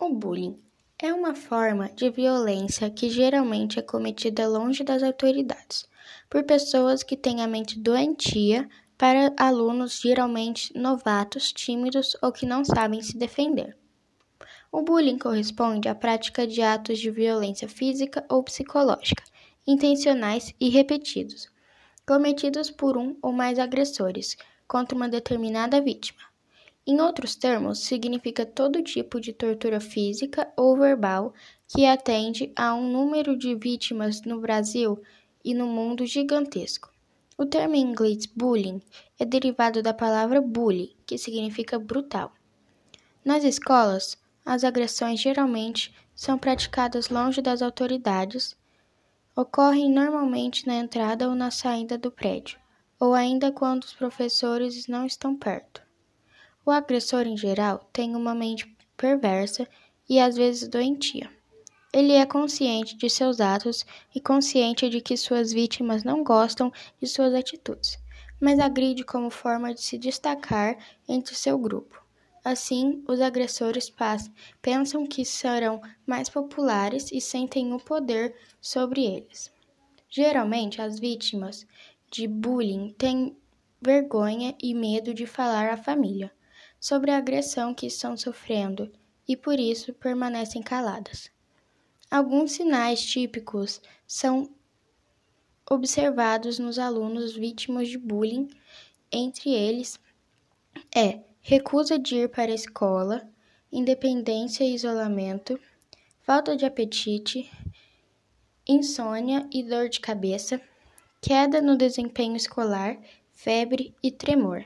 O bullying é uma forma de violência que geralmente é cometida longe das autoridades, por pessoas que têm a mente doentia para alunos geralmente novatos, tímidos ou que não sabem se defender. O bullying corresponde à prática de atos de violência física ou psicológica, intencionais e repetidos, cometidos por um ou mais agressores contra uma determinada vítima. Em outros termos, significa todo tipo de tortura física ou verbal que atende a um número de vítimas no Brasil e no mundo gigantesco. O termo em inglês bullying é derivado da palavra bully, que significa brutal. Nas escolas, as agressões geralmente são praticadas longe das autoridades, ocorrem normalmente na entrada ou na saída do prédio, ou ainda quando os professores não estão perto. O agressor, em geral, tem uma mente perversa e às vezes doentia. Ele é consciente de seus atos e consciente de que suas vítimas não gostam de suas atitudes, mas agride como forma de se destacar entre seu grupo. Assim, os agressores pensam que serão mais populares e sentem o poder sobre eles. Geralmente, as vítimas de bullying têm vergonha e medo de falar à família sobre a agressão que estão sofrendo e por isso permanecem caladas. Alguns sinais típicos são observados nos alunos vítimas de bullying, entre eles é recusa de ir para a escola, independência e isolamento, falta de apetite, insônia e dor de cabeça, queda no desempenho escolar, febre e tremor.